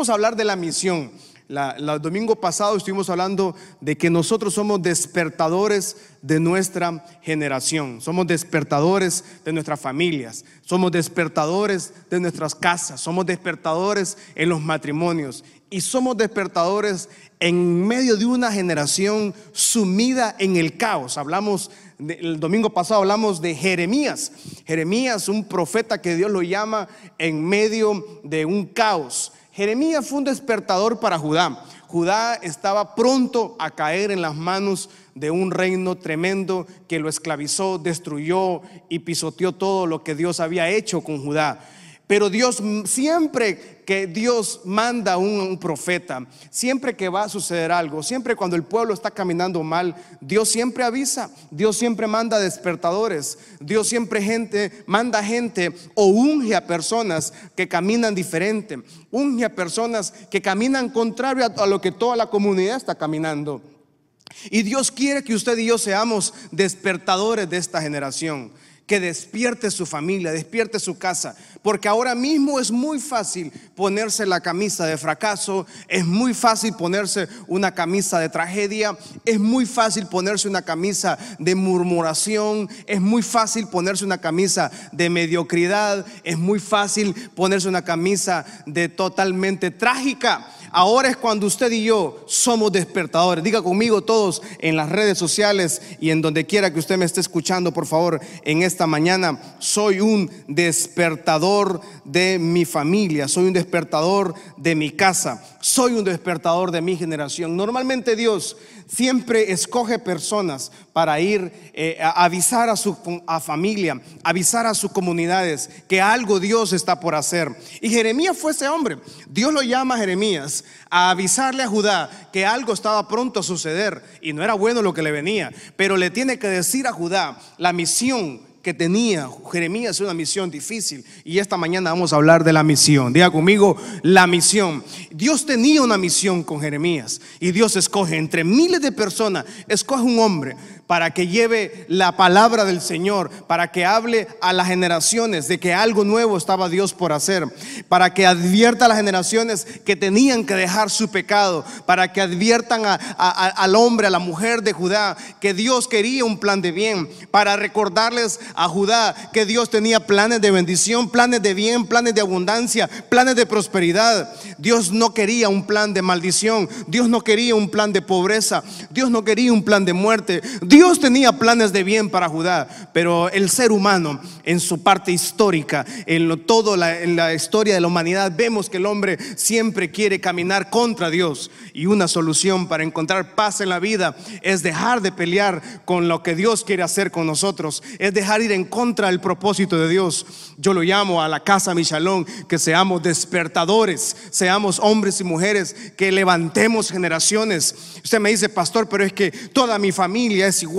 vamos a hablar de la misión. el domingo pasado estuvimos hablando de que nosotros somos despertadores de nuestra generación, somos despertadores de nuestras familias, somos despertadores de nuestras casas, somos despertadores en los matrimonios y somos despertadores en medio de una generación sumida en el caos. Hablamos, el domingo pasado hablamos de Jeremías. Jeremías, un profeta que Dios lo llama en medio de un caos. Jeremías fue un despertador para Judá. Judá estaba pronto a caer en las manos de un reino tremendo que lo esclavizó, destruyó y pisoteó todo lo que Dios había hecho con Judá. Pero Dios, siempre que Dios manda un, profeta, siempre que va a suceder algo, siempre cuando el pueblo está caminando mal, Dios siempre avisa, Dios siempre manda despertadores, Dios siempre gente, manda gente o unge a personas que caminan diferente, unge a personas que caminan contrario a lo que toda la comunidad está caminando. Y Dios quiere que usted y yo seamos despertadores de esta generación que despierte su familia, despierte su casa, porque ahora mismo es muy fácil ponerse la camisa de fracaso, es muy fácil ponerse una camisa de tragedia, es muy fácil ponerse una camisa de murmuración, es muy fácil ponerse una camisa de mediocridad, es muy fácil ponerse una camisa de totalmente trágica. Ahora es cuando usted y yo somos despertadores. Diga conmigo todos en las redes sociales y en donde quiera que usted me esté escuchando, por favor, en esta mañana. Soy un despertador de mi familia, soy un despertador de mi casa, soy un despertador de mi generación. Normalmente Dios siempre escoge personas para ir eh, a avisar a su familia, avisar a sus comunidades que algo Dios está por hacer. Y Jeremías fue ese hombre. Dios lo llama a Jeremías a avisarle a Judá que algo estaba pronto a suceder y no era bueno lo que le venía, pero le tiene que decir a Judá la misión que tenía Jeremías una misión difícil y esta mañana vamos a hablar de la misión. Diga conmigo, la misión. Dios tenía una misión con Jeremías y Dios escoge entre miles de personas, escoge un hombre para que lleve la palabra del Señor, para que hable a las generaciones de que algo nuevo estaba Dios por hacer, para que advierta a las generaciones que tenían que dejar su pecado, para que adviertan al hombre, a la mujer de Judá, que Dios quería un plan de bien, para recordarles a Judá que Dios tenía planes de bendición, planes de bien, planes de abundancia, planes de prosperidad. Dios no quería un plan de maldición, Dios no quería un plan de pobreza, Dios no quería un plan de muerte. Tenía planes de bien para Judá, pero el ser humano en su parte histórica, en todo la, en la historia de la humanidad, vemos que el hombre siempre quiere caminar contra Dios y una solución para encontrar paz en la vida es dejar de pelear con lo que Dios quiere hacer con nosotros, es dejar ir en contra del propósito de Dios. Yo lo llamo a la casa Michalón que seamos despertadores, seamos hombres y mujeres que levantemos generaciones. Usted me dice, pastor, pero es que toda mi familia es igual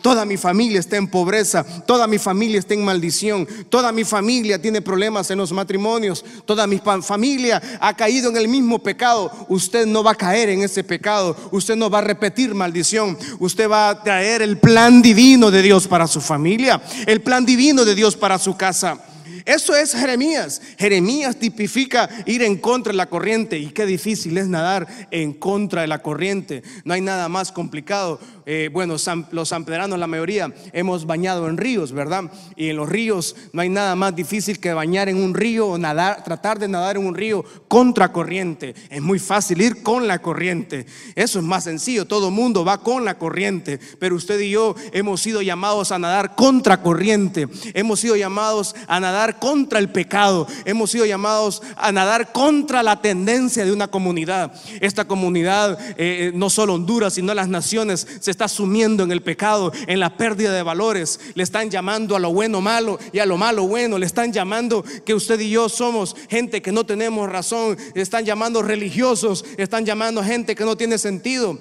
toda mi familia está en pobreza, toda mi familia está en maldición, toda mi familia tiene problemas en los matrimonios, toda mi familia ha caído en el mismo pecado. Usted no va a caer en ese pecado, usted no va a repetir maldición, usted va a traer el plan divino de Dios para su familia, el plan divino de Dios para su casa. Eso es Jeremías. Jeremías tipifica ir en contra de la corriente y qué difícil es nadar en contra de la corriente. No hay nada más complicado. Eh, bueno, los sanpedranos, la mayoría, hemos bañado en ríos, ¿verdad? Y en los ríos no hay nada más difícil que bañar en un río o nadar, tratar de nadar en un río contra corriente. Es muy fácil ir con la corriente. Eso es más sencillo. Todo mundo va con la corriente. Pero usted y yo hemos sido llamados a nadar contra corriente. Hemos sido llamados a nadar contra el pecado. Hemos sido llamados a nadar contra la tendencia de una comunidad. Esta comunidad, eh, eh, no solo Honduras, sino las naciones, se está sumiendo en el pecado, en la pérdida de valores. Le están llamando a lo bueno malo y a lo malo bueno. Le están llamando que usted y yo somos gente que no tenemos razón. Le están llamando religiosos. Le están llamando gente que no tiene sentido.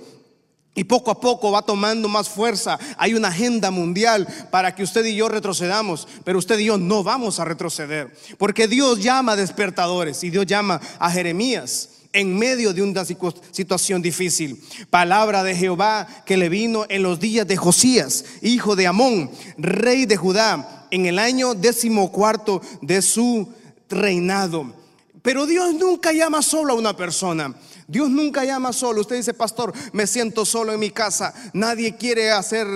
Y poco a poco va tomando más fuerza. Hay una agenda mundial para que usted y yo retrocedamos, pero usted y yo no vamos a retroceder, porque Dios llama a despertadores y Dios llama a Jeremías en medio de una situación difícil. Palabra de Jehová que le vino en los días de Josías, hijo de Amón, rey de Judá, en el año decimocuarto de su reinado. Pero Dios nunca llama solo a una persona. Dios nunca llama solo. Usted dice, pastor, me siento solo en mi casa. Nadie quiere hacer,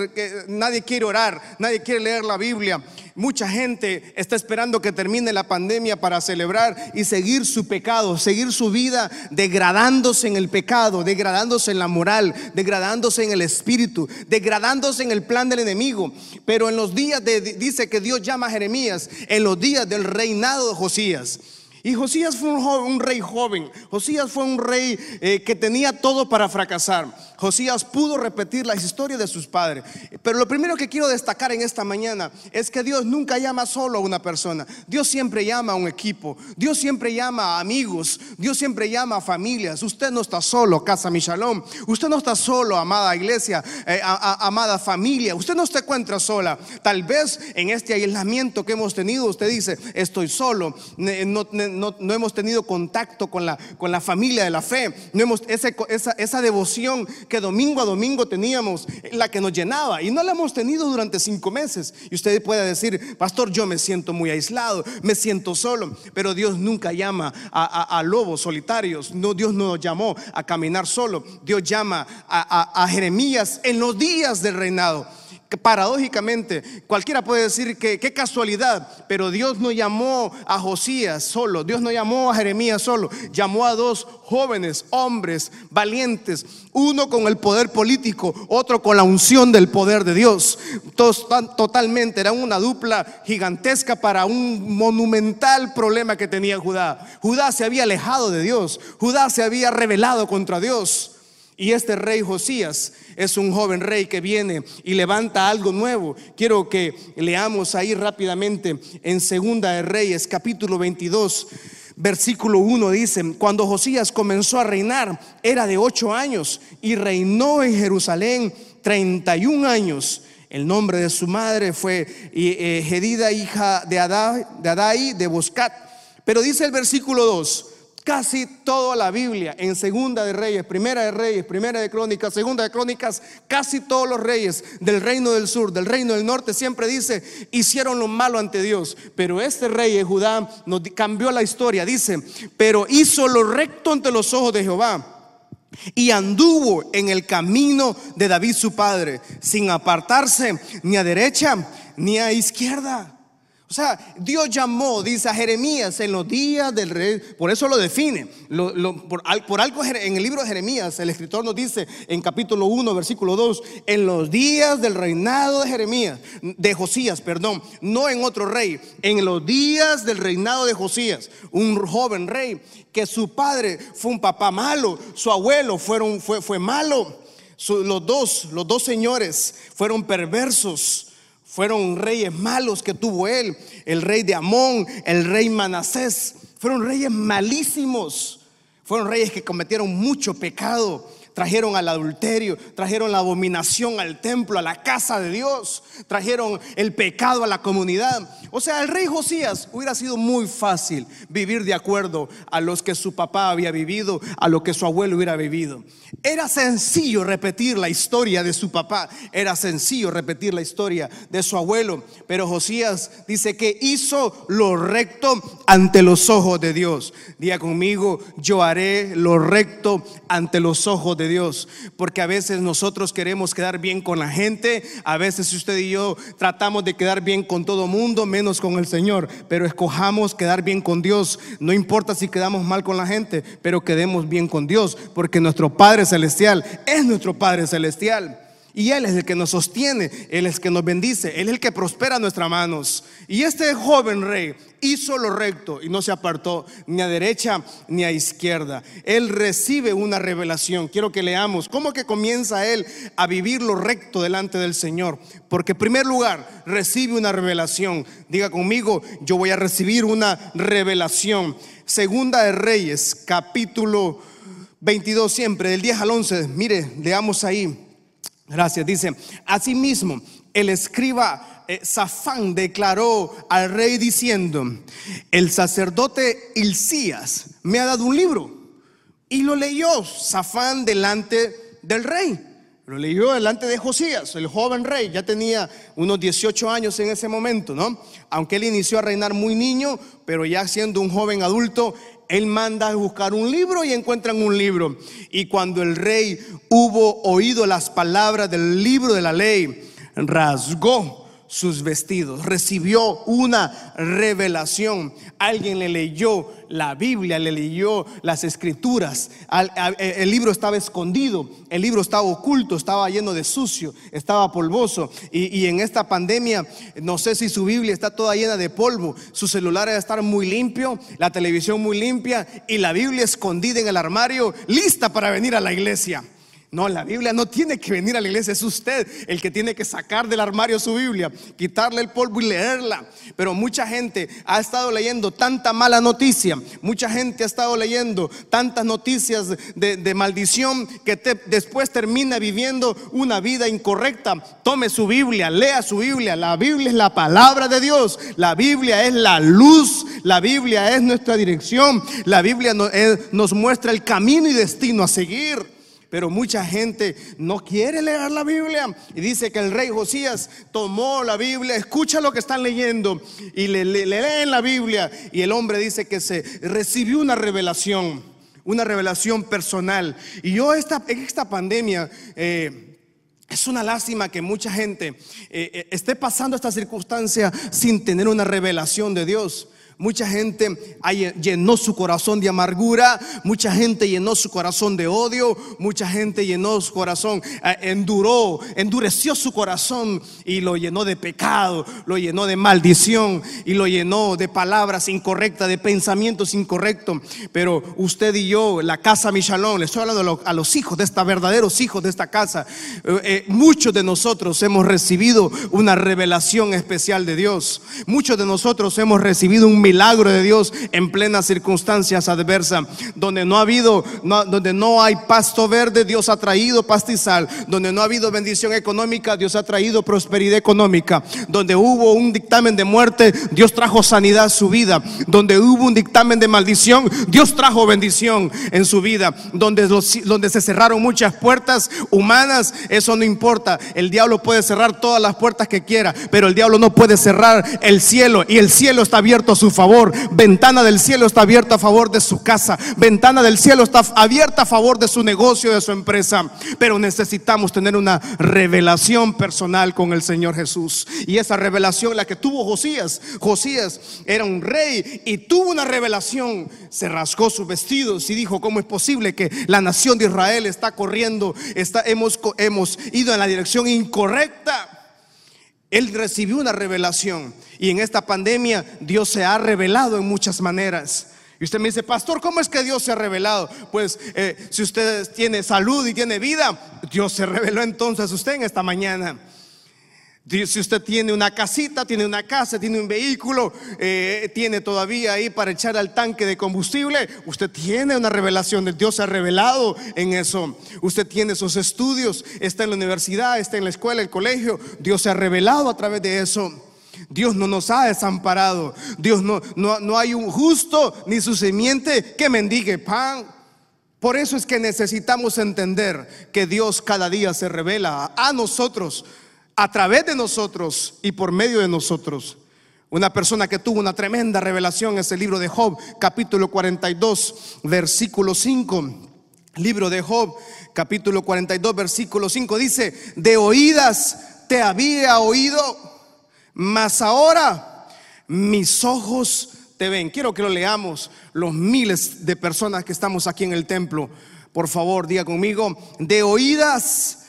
nadie quiere orar, nadie quiere leer la Biblia. Mucha gente está esperando que termine la pandemia para celebrar y seguir su pecado, seguir su vida degradándose en el pecado, degradándose en la moral, degradándose en el espíritu, degradándose en el plan del enemigo. Pero en los días de, dice que Dios llama a Jeremías, en los días del reinado de Josías. Y Josías fue un, rey joven. Josías fue un rey eh, que tenía todo para fracasar. Josías pudo repetir las historias de sus padres. Pero lo primero que quiero destacar en esta mañana es que Dios nunca llama solo a una persona. Dios siempre llama a un equipo. Dios siempre llama a amigos. Dios siempre llama a familias. Usted no está solo, casa Michalón. Usted no está solo, amada iglesia, eh, amada familia. Usted no se encuentra sola. Tal vez en este aislamiento que hemos tenido, usted dice, estoy solo. No, no, hemos tenido contacto con la, con la familia de la fe. No hemos, esa, esa, esa devoción que domingo a domingo teníamos, la que nos llenaba, y no la hemos tenido durante cinco meses. Y usted puede decir, pastor, yo me siento muy aislado, me siento solo, pero Dios nunca llama a, lobos solitarios, no, Dios no nos llamó a caminar solo, Dios llama a Jeremías en los días del reinado paradójicamente, cualquiera puede decir que qué casualidad, pero Dios no llamó a Josías solo, Dios no llamó a Jeremías solo, llamó a dos jóvenes, hombres valientes, uno con el poder político, otro con la unción del poder de Dios. Totalmente, era una dupla gigantesca para un monumental problema que tenía Judá. Judá se había alejado de Dios, Judá se había rebelado contra Dios. Y este rey Josías es un joven rey que viene y levanta algo nuevo. Quiero que leamos ahí rápidamente en Segunda de Reyes, capítulo 22. Versículo 1 dice, cuando Josías comenzó a reinar, era de ocho años y reinó en Jerusalén 31 años. El nombre de su madre fue eh, Gedida, hija de Adai de Boscat. Pero dice el versículo 2, Casi toda la Biblia, en Segunda de Reyes, Primera de Reyes, Primera de Crónicas, Segunda de Crónicas, casi todos los reyes del reino del sur, del reino del norte, siempre dice, hicieron lo malo ante Dios. Pero este rey de Judá nos cambió la historia, dice, pero hizo lo recto ante los ojos de Jehová y anduvo en el camino de David su padre, sin apartarse ni a derecha ni a izquierda. O sea, Dios llamó, dice a Jeremías, en los días del rey, por eso lo define. por, algo en el libro de Jeremías, el escritor nos dice en capítulo 1, versículo 2, en los días del reinado de Jeremías, de Josías, perdón, no en otro rey, en los días del reinado de Josías, un joven rey, que su padre fue un papá malo, su abuelo fueron, fue, fue malo, los dos, los dos señores fueron perversos fueron reyes malos que tuvo él, el rey de Amón, el rey Manasés. Fueron reyes malísimos. Fueron reyes que cometieron mucho pecado trajeron al adulterio, trajeron la abominación al templo, a la casa de Dios, trajeron el pecado a la comunidad. O sea, el rey Josías hubiera sido muy fácil vivir de acuerdo a los que su papá había vivido, a lo que su abuelo hubiera vivido. Era sencillo repetir la historia de su papá, era sencillo repetir la historia de su abuelo, pero Josías dice que hizo lo recto ante los ojos de Dios. Diga conmigo, yo haré lo recto ante los ojos de Dios, porque a veces nosotros queremos quedar bien con la gente, a veces usted y yo tratamos de quedar bien con todo mundo, menos con el Señor, pero escojamos quedar bien con Dios, no importa si quedamos mal con la gente, pero quedemos bien con Dios, porque nuestro Padre Celestial es nuestro Padre Celestial. Y Él es el que nos sostiene, Él es el que nos bendice, Él es el que prospera nuestras manos. Y este joven rey hizo lo recto y no se apartó ni a derecha ni a izquierda. Él recibe una revelación. Quiero que leamos cómo que comienza Él a vivir lo recto delante del Señor. Porque en primer lugar recibe una revelación. Diga conmigo, yo voy a recibir una revelación. Segunda de Reyes, capítulo 22 siempre, del 10 al 11. Mire, leamos ahí. Gracias. Dice, asimismo, el escriba eh, Safán declaró al rey diciendo, el sacerdote Hilcías me ha dado un libro. Y lo leyó Safán delante del rey. Lo leyó delante de Josías, el joven rey, ya tenía unos 18 años en ese momento, ¿no? Aunque él inició a reinar muy niño, pero ya siendo un joven adulto, él manda a buscar un libro y encuentran un libro. Y cuando el rey hubo oído las palabras del libro de la ley, rasgó sus vestidos, recibió una revelación. Alguien le leyó la Biblia, le leyó las escrituras. El libro estaba escondido, el libro estaba oculto, estaba lleno de sucio, estaba polvoso. Y, en esta pandemia, no sé si su Biblia está toda llena de polvo, su celular debe estar muy limpio, la televisión muy limpia y la Biblia escondida en el armario, lista para venir a la iglesia. No, la Biblia no tiene que venir a la iglesia, es usted el que tiene que sacar del armario su Biblia, quitarle el polvo y leerla. Pero mucha gente ha estado leyendo tanta mala noticia, mucha gente ha estado leyendo tantas noticias de, maldición que después termina viviendo una vida incorrecta. Tome su Biblia, lea su Biblia. La Biblia es la palabra de Dios, la Biblia es la luz, la Biblia es nuestra dirección, la Biblia nos muestra el camino y destino a seguir. Pero mucha gente no quiere leer la Biblia. Y dice que el rey Josías tomó la Biblia, escucha lo que están leyendo y le, leen la Biblia. Y el hombre dice que se recibió una revelación, una revelación personal. Y yo esta, esta pandemia... Eh, es una lástima que mucha gente eh, eh, esté pasando esta circunstancia sin tener una revelación de Dios. Mucha gente llenó su corazón de amargura, mucha gente llenó su corazón de odio, mucha gente llenó su corazón, eh, enduró, endureció su corazón y lo llenó de pecado, lo llenó de maldición y lo llenó de palabras incorrectas, de pensamientos incorrectos. Pero usted y yo, la casa Michalón, le estoy hablando a los hijos de esta, verdaderos hijos de esta casa, eh, eh, muchos de nosotros hemos recibido una revelación especial de Dios. Muchos de nosotros hemos recibido un milagro de Dios en plenas circunstancias adversas. Donde no ha habido, donde no hay pasto verde, Dios ha traído pastizal. Donde no ha habido bendición económica, Dios ha traído prosperidad económica. Donde hubo un dictamen de muerte, Dios trajo sanidad a su vida. Donde hubo un dictamen de maldición, Dios trajo bendición en su vida. Donde, donde se cerraron muchas puertas humanas, eso no importa. El diablo puede cerrar todas las puertas que quiera, pero el diablo no puede cerrar el cielo y el cielo está abierto a su favor. Ventana del cielo está abierta a favor de su casa. Ventana del cielo está abierta a favor de su negocio, de su empresa. Pero necesitamos tener una revelación personal con el Señor Jesús. Y esa revelación la que tuvo Josías. Josías era un rey y tuvo una revelación. Se rasgó sus vestidos y dijo, ¿cómo es posible que la nación de Israel está corriendo? Está, hemos, hemos ido en la dirección incorrecta. Él recibió una revelación y en esta pandemia Dios se ha revelado en muchas maneras. Y usted me dice, pastor, ¿cómo es que Dios se ha revelado? Pues eh, si usted tiene salud y tiene vida, Dios se reveló entonces a usted en esta mañana. Si usted tiene una casita, tiene una casa, tiene un vehículo, eh, tiene todavía ahí para echar al tanque de combustible, usted tiene una revelación de Dios se ha revelado en eso. Usted tiene sus estudios, está en la universidad, está en la escuela, el colegio, Dios se ha revelado a través de eso. Dios no nos ha desamparado. Dios no, no, no hay un justo ni su semiente que mendigue pan. Por eso es que necesitamos entender que Dios cada día se revela a nosotros a través de nosotros y por medio de nosotros. Una persona que tuvo una tremenda revelación es el libro de Job, capítulo 42, versículo 5. Libro de Job, capítulo 42, versículo 5 dice, de oídas te había oído, mas ahora mis ojos te ven. Quiero que lo leamos, los miles de personas que estamos aquí en el templo. Por favor, diga conmigo, de oídas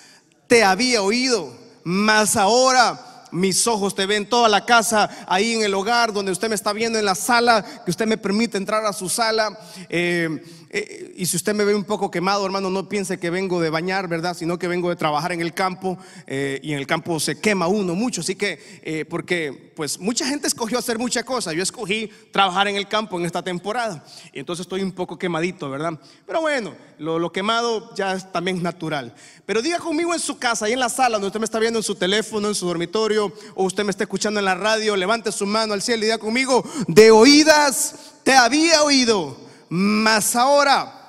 te había oído mas ahora mis ojos te ven toda la casa, ahí en el hogar, donde usted me está viendo en la sala, que usted me permite entrar a su sala. Eh, eh, y si usted me ve un poco quemado, hermano, no piense que vengo de bañar, ¿verdad? Sino que vengo de trabajar en el campo eh, y en el campo se quema uno mucho. Así que, porque pues mucha gente escogió hacer muchas cosas. Yo escogí trabajar en el campo en esta temporada. Y entonces estoy un poco quemadito, ¿verdad? Pero bueno, lo, lo quemado ya es, también es natural. Pero diga conmigo en su casa, ahí en la sala, donde usted me está viendo en su teléfono, en su dormitorio, o usted me está escuchando en la radio, levante su mano al cielo y diga conmigo, de oídas te había oído mas ahora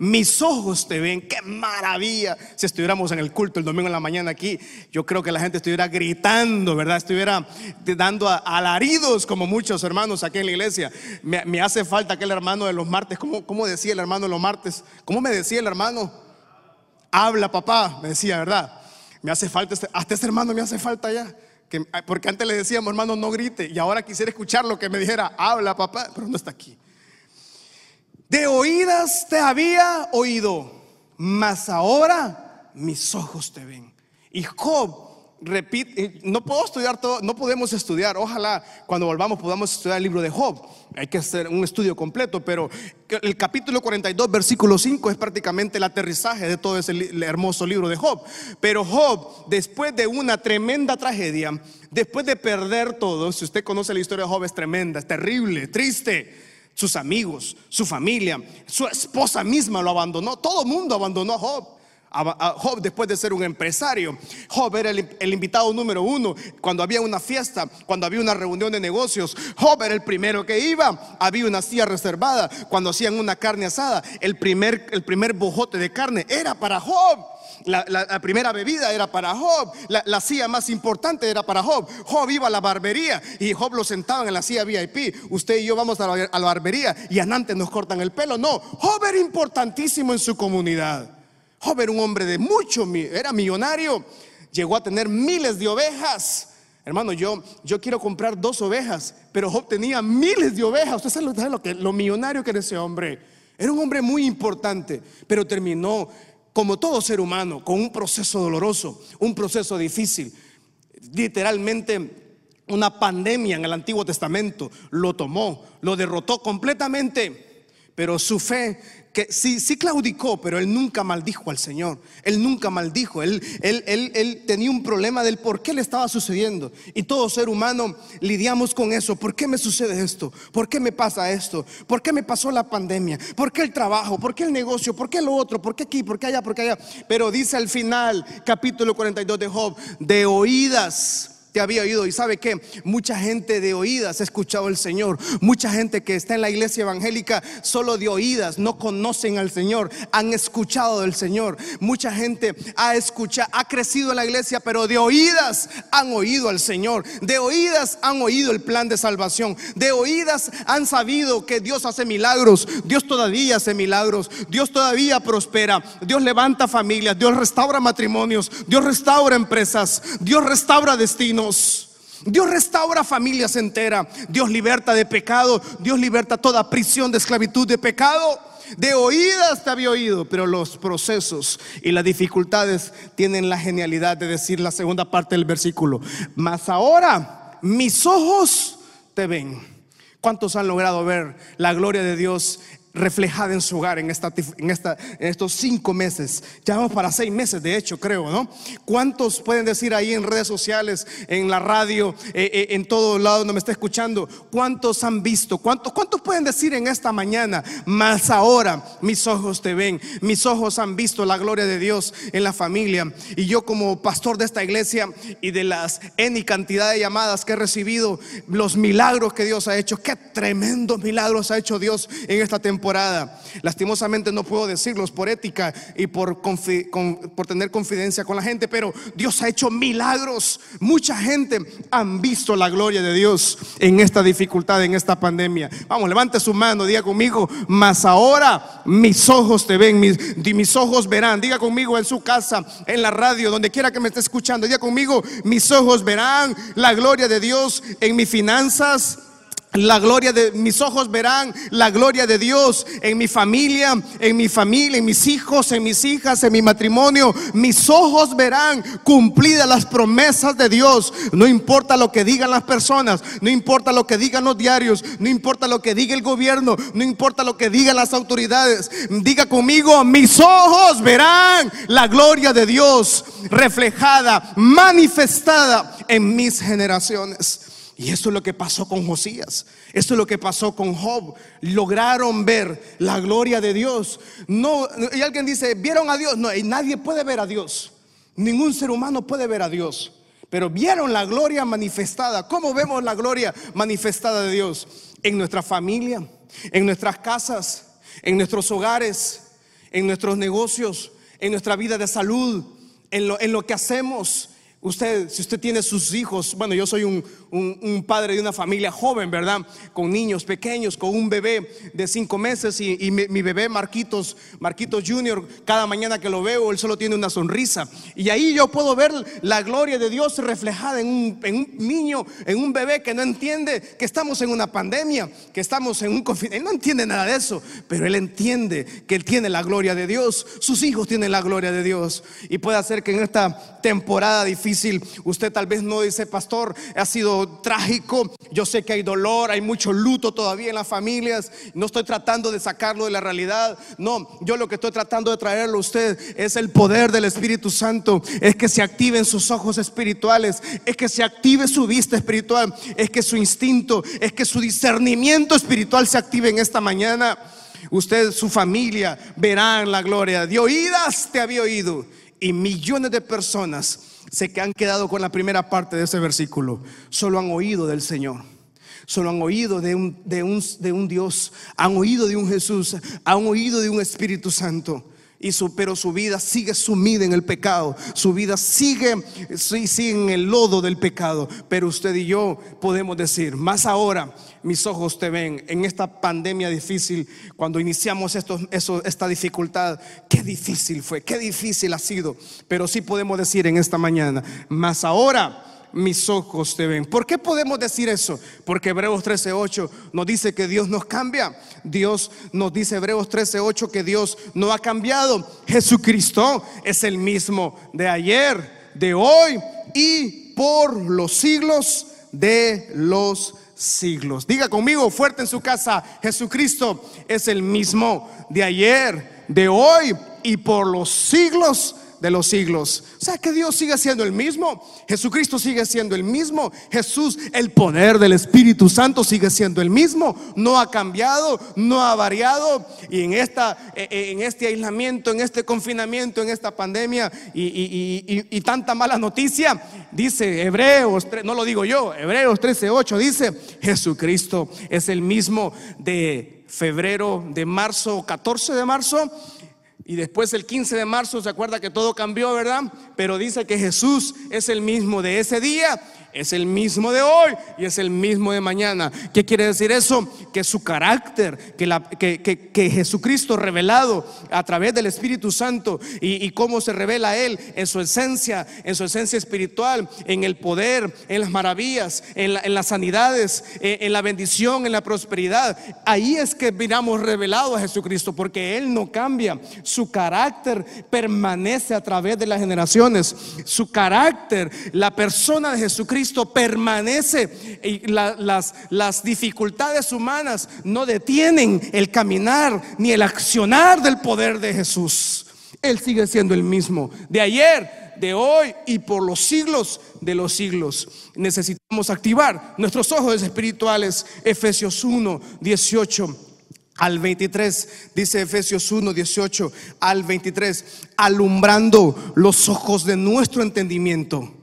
Mis ojos te ven, qué maravilla. Si estuviéramos en el culto el domingo en la mañana aquí, yo creo que la gente estuviera gritando, ¿verdad? Estuviera dando alaridos como muchos hermanos aquí en la iglesia. Me, hace falta aquel hermano de los martes. ¿Cómo, ¿Cómo decía el hermano de los martes? ¿Cómo me decía el hermano? Habla papá, me decía, ¿verdad? Me hace falta, este, hasta este hermano me hace falta ya. Que, porque antes le decíamos, hermano, no grite. Y ahora quisiera escuchar lo que me dijera, habla papá, pero no está aquí. De oídas te había oído, mas ahora mis ojos te ven. Y Job repite, eh, no puedo estudiar todo, no podemos estudiar, ojalá cuando volvamos podamos estudiar el libro de Job, hay que hacer un estudio completo, pero el capítulo 42, versículo 5 es prácticamente el aterrizaje de todo ese hermoso libro de Job. Pero Job, después de una tremenda tragedia, después de perder todo, si usted conoce la historia de Job, es tremenda, es terrible, triste sus amigos, su familia, su esposa misma lo abandonó. Todo el mundo abandonó a Job. Job después de ser un empresario. Job era el, invitado número uno cuando había una fiesta, cuando había una reunión de negocios. Job era el primero que iba. Había una silla reservada. Cuando hacían una carne asada, el primer, bojote de carne era para Job. La, primera bebida era para Job, la, silla más importante era para Job. Job iba a la barbería y Job lo sentaban en la silla VIP. Usted y yo vamos a la, barbería y a Nantes nos cortan el pelo. No, Job era importantísimo en su comunidad. Job era un hombre de mucho, era millonario, llegó a tener miles de ovejas. Hermano, yo, yo quiero comprar dos ovejas, pero Job tenía miles de ovejas. Usted sabe lo, lo, que, lo millonario que era ese hombre. Era un hombre muy importante, pero terminó como todo ser humano, con un proceso doloroso, un proceso difícil. Literalmente una pandemia en el Antiguo Testamento lo tomó, lo derrotó completamente, pero su fe que sí, sí claudicó, pero él nunca maldijo al Señor. Él nunca maldijo. Él, él, él, él, tenía un problema del por qué le estaba sucediendo. Y todo ser humano lidiamos con eso. ¿Por qué me sucede esto? ¿Por qué me pasa esto? ¿Por qué me pasó la pandemia? ¿Por qué el trabajo? ¿Por qué el negocio? ¿Por qué lo otro? ¿Por qué aquí? ¿Por qué allá? ¿Por qué allá? Pero dice al final, capítulo 42 de Job, de oídas te había oído. Y sabe que mucha gente de oídas ha escuchado al Señor. Mucha gente que está en la iglesia evangélica solo de oídas, no conocen al Señor, han escuchado del Señor. Mucha gente ha escuchado, ha crecido en la iglesia, pero de oídas han oído al Señor. De oídas han oído el plan de salvación. De oídas han sabido que Dios hace milagros. Dios todavía hace milagros. Dios todavía prospera. Dios levanta familias. Dios restaura matrimonios. Dios restaura empresas. Dios restaura destinos. Dios restaura familias enteras. Dios liberta de pecado. Dios liberta toda prisión de esclavitud de pecado. De oídas te había oído, pero los procesos y las dificultades tienen la genialidad de decir la segunda parte del versículo. Mas ahora mis ojos te ven. ¿Cuántos han logrado ver la gloria de Dios reflejada en su hogar en, esta, en, estos cinco meses. Ya vamos para seis meses, de hecho, creo, ¿no? ¿Cuántos pueden decir ahí en redes sociales, en la radio, eh, eh, en todo lado donde me está escuchando? ¿Cuántos han visto? ¿Cuántos, ¿Cuántos pueden decir en esta mañana? Más ahora mis ojos te ven, mis ojos han visto la gloria de Dios en la familia. Y yo como pastor de esta iglesia y de las N cantidad de llamadas que he recibido, los milagros que Dios ha hecho, qué tremendos milagros ha hecho Dios en esta temporada Lastimosamente no puedo decirlos por ética y por, por tener confidencia con la gente, pero Dios ha hecho milagros. Mucha gente han visto la gloria de Dios en esta dificultad, en esta pandemia. Vamos, levante su mano, diga conmigo, mas ahora mis ojos te ven, mis, mis ojos verán. Diga conmigo en su casa, en la radio, donde quiera que me esté escuchando. Diga conmigo, mis ojos verán la gloria de Dios en mis finanzas la gloria de mis ojos verán la gloria de Dios en mi familia, en mi familia, en mis hijos, en mis hijas, en mi matrimonio. Mis ojos verán cumplidas las promesas de Dios. No importa lo que digan las personas, no importa lo que digan los diarios, no importa lo que diga el gobierno, no importa lo que digan las autoridades. Diga conmigo, mis ojos verán la gloria de Dios reflejada, manifestada en mis generaciones. Y eso es lo que pasó con Josías. Esto es lo que pasó con Job. Lograron ver la gloria de Dios. No, y alguien dice, ¿vieron a Dios? No, nadie puede ver a Dios. Ningún ser humano puede ver a Dios. Pero vieron la gloria manifestada. ¿Cómo vemos la gloria manifestada de Dios? En nuestra familia, en nuestras casas, en nuestros hogares, en nuestros negocios, en nuestra vida de salud, en lo, en lo que hacemos. Usted, si usted tiene sus hijos, bueno, yo soy un, un, padre de una familia joven, ¿verdad? Con niños pequeños, con un bebé de cinco meses y, mi, bebé Marquitos, Marquitos Junior, cada mañana que lo veo, él solo tiene una sonrisa. Y ahí yo puedo ver la gloria de Dios reflejada en un, en un niño, en un bebé que no entiende que estamos en una pandemia, que estamos en un confinamiento. Él no entiende nada de eso, pero él entiende que él tiene la gloria de Dios. Sus hijos tienen la gloria de Dios. Y puede hacer que en esta temporada difícil usted tal vez no dice, pastor, ha sido trágico. Yo sé que hay dolor, hay mucho luto todavía en las familias. No estoy tratando de sacarlo de la realidad. No, yo lo que estoy tratando de traerlo a usted es el poder del Espíritu Santo. Es que se activen sus ojos espirituales. Es que se active su vista espiritual. Es que su instinto, es que su discernimiento espiritual se active en esta mañana. Usted, su familia, verán la gloria. De oídas te había oído. Y millones de personas se que han quedado con la primera parte de ese versículo. Solo han oído del Señor. Solo han oído de un, de un, de un Dios. Han oído de un Jesús. Han oído de un Espíritu Santo. Y su, pero su vida sigue sumida en el pecado. Su vida sigue, sigue en el lodo del pecado. Pero usted y yo podemos decir, más ahora mis ojos te ven en esta pandemia difícil, cuando iniciamos esto, eso, esta dificultad, qué difícil fue, qué difícil ha sido. Pero sí podemos decir en esta mañana, más ahora mis ojos te ven. ¿Por qué podemos decir eso? Porque Hebreos 13:8 nos dice que Dios nos cambia. Dios nos dice Hebreos 13:8 que Dios no ha cambiado. Jesucristo es el mismo de ayer, de hoy y por los siglos de los siglos. Diga conmigo fuerte en su casa, Jesucristo es el mismo de ayer, de hoy y por los siglos de los siglos. O sea que Dios sigue siendo el mismo. Jesucristo sigue siendo el mismo. Jesús, el poder del Espíritu Santo sigue siendo el mismo. No ha cambiado, no ha variado. Y en, esta, eh, eh, en este aislamiento, en este confinamiento, en esta pandemia y, tanta mala noticia, dice Hebreos, no lo digo yo, Hebreos 13:8 dice, Jesucristo es el mismo de febrero, de marzo, 14 de marzo y después el 15 de marzo se acuerda que todo cambió, ¿verdad? Pero dice que Jesús es el mismo de ese día es el mismo de hoy y es el mismo de mañana. ¿Qué quiere decir eso? Que su carácter, que, Jesucristo revelado a través del Espíritu Santo y, cómo se revela Él en su esencia, en su esencia espiritual, en el poder, en las maravillas, en, las sanidades, en, en, la bendición, en la prosperidad. Ahí es que miramos revelado a Jesucristo porque Él no cambia. Su carácter permanece a través de las generaciones. Su carácter, la persona de Jesucristo Cristo permanece y las, las dificultades humanas no detienen el caminar ni el accionar del poder de Jesús. Él sigue siendo el mismo de ayer, de hoy y por los siglos de los siglos. Necesitamos activar nuestros ojos espirituales. Efesios 1, 18 al 23, dice Efesios 1, 18 al 23, alumbrando los ojos de nuestro entendimiento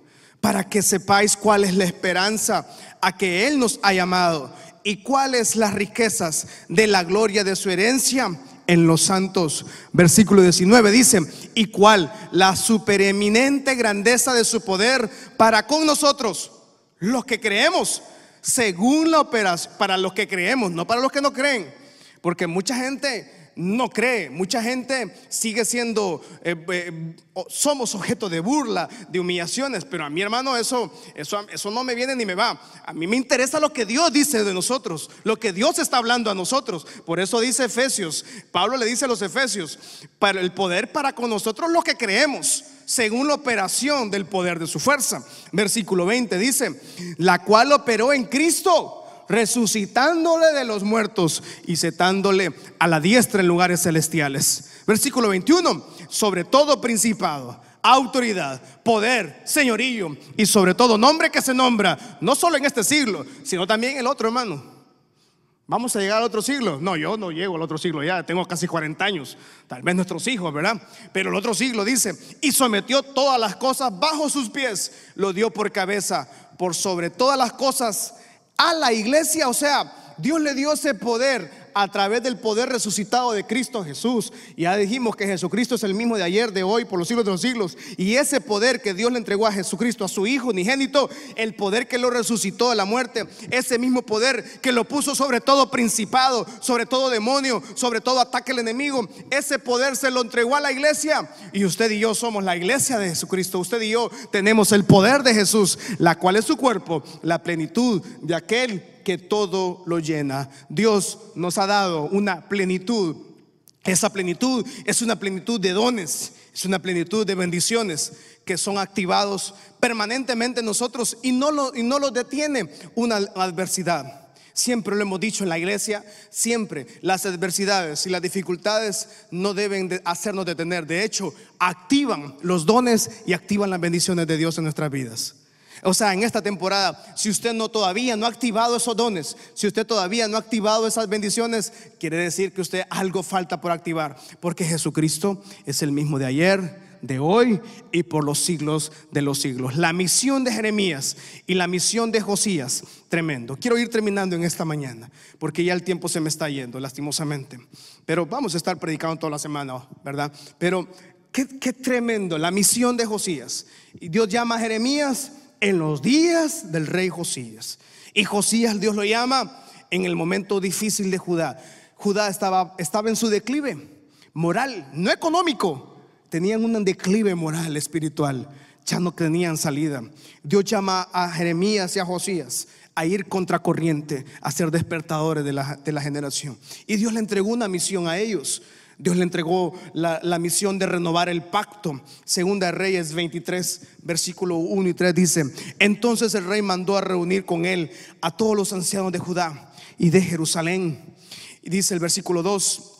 para que sepáis cuál es la esperanza a que Él nos ha llamado y cuáles las riquezas de la gloria de su herencia en los santos. Versículo 19 dice, y cuál la supereminente grandeza de su poder para con nosotros, los que creemos, según la operación, para los que creemos, no para los que no creen, porque mucha gente no cree. Mucha gente sigue siendo, eh, eh, somos objeto de burla, de humillaciones, pero a mi hermano eso, eso, eso no me viene ni me va. A mí me interesa lo que Dios dice de nosotros, lo que Dios está hablando a nosotros. Por eso dice Efesios, Pablo le dice a los Efesios, para el poder para con nosotros lo que creemos según la operación del poder de su fuerza. Versículo 20 dice, la cual operó en Cristo resucitándole de los muertos y setándole a la diestra en lugares celestiales. Versículo 21, sobre todo principado, autoridad, poder, señorío y sobre todo nombre que se nombra, no solo en este siglo, sino también en el otro, hermano. ¿Vamos a llegar al otro siglo? No, yo no llego al otro siglo ya, tengo casi 40 años, tal vez nuestros hijos, ¿verdad? Pero el otro siglo dice, y sometió todas las cosas bajo sus pies, lo dio por cabeza, por sobre todas las cosas a la iglesia, o sea, Dios le dio ese poder a través del poder resucitado de Cristo Jesús. Ya dijimos que Jesucristo es el mismo de ayer, de hoy, por los siglos de los siglos. Y ese poder que Dios le entregó a Jesucristo, a su Hijo unigénito, el poder que lo resucitó de la muerte, ese mismo poder que lo puso sobre todo principado, sobre todo demonio, sobre todo ataque al enemigo, ese poder se lo entregó a la iglesia. Y usted y yo somos la iglesia de Jesucristo. Usted y yo tenemos el poder de Jesús, la cual es su cuerpo, la plenitud de aquel que todo lo llena. Dios nos ha dado una plenitud. Esa plenitud es una plenitud de dones, es una plenitud de bendiciones que son activados permanentemente en nosotros y no lo, y no detiene una adversidad. Siempre lo hemos dicho en la iglesia, siempre las adversidades y las dificultades no deben de hacernos detener. De hecho, activan los dones y activan las bendiciones de Dios en nuestras vidas. O sea, en esta temporada, si usted no todavía no ha activado esos dones, si usted todavía no ha activado esas bendiciones, quiere decir que usted algo falta por activar, porque Jesucristo es el mismo de ayer, de hoy y por los siglos de los siglos. La misión de Jeremías y la misión de Josías, tremendo. Quiero ir terminando en esta mañana, porque ya el tiempo se me está yendo, lastimosamente. Pero vamos a estar predicando toda la semana, ¿verdad? Pero qué, tremendo, la misión de Josías. Y Dios llama a Jeremías en los días del rey Josías. Y Josías Dios lo llama en el momento difícil de Judá. Judá estaba, estaba en su declive moral, no económico. Tenían un declive moral, espiritual. Ya no tenían salida. Dios llama a Jeremías y a Josías a ir contracorriente, a ser despertadores de la, de la generación. Y Dios le entregó una misión a ellos. Dios le entregó la, misión de renovar el pacto. Segunda Reyes 23, versículo 1 y 3 dice, entonces el rey mandó a reunir con él a todos los ancianos de Judá y de Jerusalén. Y dice el versículo 2,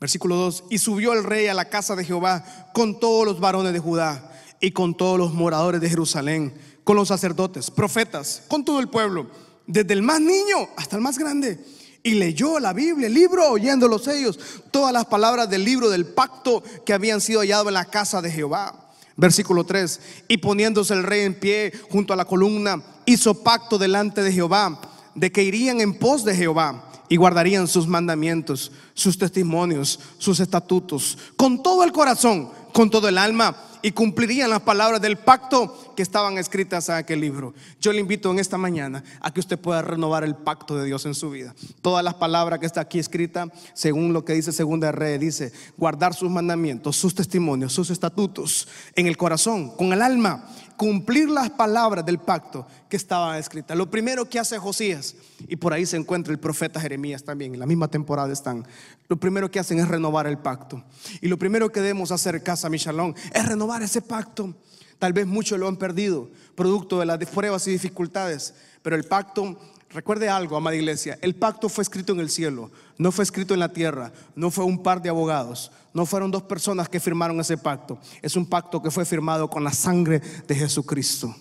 versículo 2, y subió el rey a la casa de Jehová con todos los varones de Judá y con todos los moradores de Jerusalén, con los sacerdotes, profetas, con todo el pueblo, desde el más niño hasta el más grande y leyó la Biblia, el libro, oyendo los sellos, todas las palabras del libro del pacto que habían sido hallados en la casa de Jehová. Versículo 3, y poniéndose el rey en pie junto a la columna, hizo pacto delante de Jehová, de que irían en pos de Jehová y guardarían sus mandamientos, sus testimonios, sus estatutos, con todo el corazón, con todo el alma y cumplirían las palabras del pacto que estaban escritas en aquel libro. Yo le invito en esta mañana a que usted pueda renovar el pacto de Dios en su vida. Todas las palabras que está aquí escrita, según lo que dice Segunda Rey, dice guardar sus mandamientos, sus testimonios, sus estatutos en el corazón, con el alma, cumplir las palabras del pacto que estaban escritas. Lo primero que hace Josías, y por ahí se encuentra el profeta Jeremías también, en la misma temporada están, lo primero que hacen es renovar el pacto. Y lo primero que debemos hacer, Casa Michalón, es renovar ese pacto. Tal vez muchos lo han perdido, producto de las pruebas y dificultades, pero el pacto Recuerde algo, amada iglesia, el pacto fue escrito en el cielo, no fue escrito en la tierra, no fue un par de abogados, no fueron dos personas que firmaron ese pacto, es un pacto que fue firmado con la sangre de Jesucristo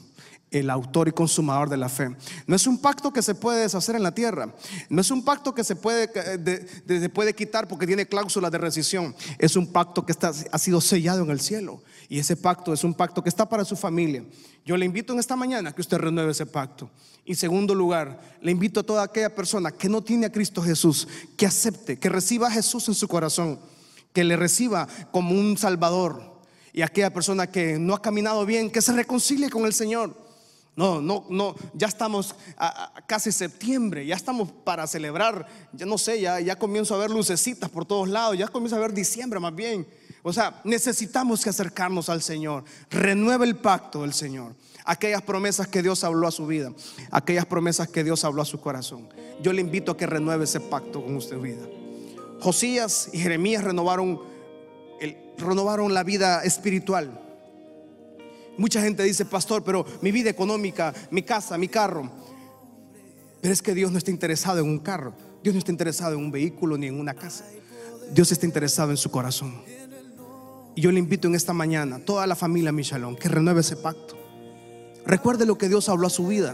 el autor y consumador de la fe. No es un pacto que se puede deshacer en la tierra. No es un pacto que se puede, se puede quitar porque tiene cláusulas de rescisión. Es un pacto que está, ha sido sellado en el cielo. Y ese pacto es un pacto que está para su familia. Yo le invito en esta mañana que usted renueve ese pacto. Y segundo lugar, le invito a toda aquella persona que no tiene a Cristo Jesús, que acepte, que reciba a Jesús en su corazón, que le reciba como un Salvador. Y aquella persona que no ha caminado bien, que se reconcilie con el Señor no, no, no, ya estamos a, casi septiembre, ya estamos para celebrar, ya no sé, ya, ya comienzo a ver lucecitas por todos lados, ya comienzo a ver diciembre más bien. O sea, necesitamos que acercarnos al Señor. Renueve el pacto del Señor. Aquellas promesas que Dios habló a su vida, aquellas promesas que Dios habló a su corazón. Yo le invito a que renueve ese pacto con usted vida. Josías y Jeremías renovaron, el, renovaron la vida espiritual Mucha gente dice, pastor, pero mi vida económica, mi casa, mi carro. Pero es que Dios no está interesado en un carro. Dios no está interesado en un vehículo ni en una casa. Dios está interesado en su corazón. Y yo le invito en esta mañana, toda la familia Michalón, que renueve ese pacto. Recuerde lo que Dios habló a su vida.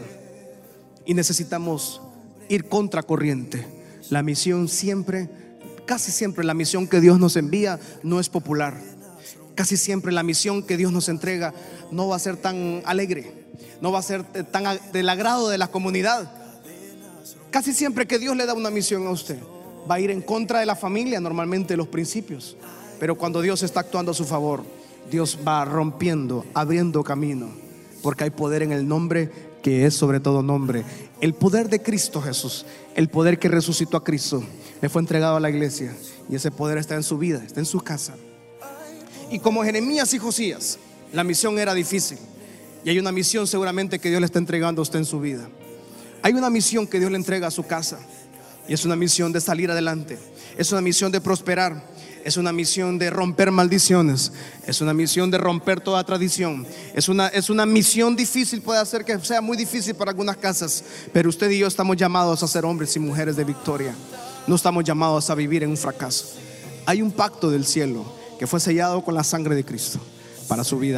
Y necesitamos ir contra corriente. La misión siempre, casi siempre la misión que Dios nos envía no es popular casi siempre la misión que Dios nos entrega no va a ser tan alegre, no va a ser tan del agrado de la comunidad. Casi siempre que Dios le da una misión a usted, va a ir en contra de la familia, normalmente los principios. Pero cuando Dios está actuando a su favor, Dios va rompiendo, abriendo camino, porque hay poder en el nombre que es sobre todo nombre. El poder de Cristo Jesús, el poder que resucitó a Cristo, le fue entregado a la iglesia y ese poder está en su vida, está en su casa. Y como Jeremías y Josías, la misión era difícil. Y hay una misión seguramente que Dios le está entregando a usted en su vida. Hay una misión que Dios le entrega a su casa. Y es una misión de salir adelante. Es una misión de prosperar. Es una misión de romper maldiciones. Es una misión de romper toda tradición. Es una, es una misión difícil, puede hacer que sea muy difícil para algunas casas. Pero usted y yo estamos llamados a ser hombres y mujeres de victoria. No estamos llamados a vivir en un fracaso. Hay un pacto del cielo que fue sellado con la sangre de Cristo para su vida.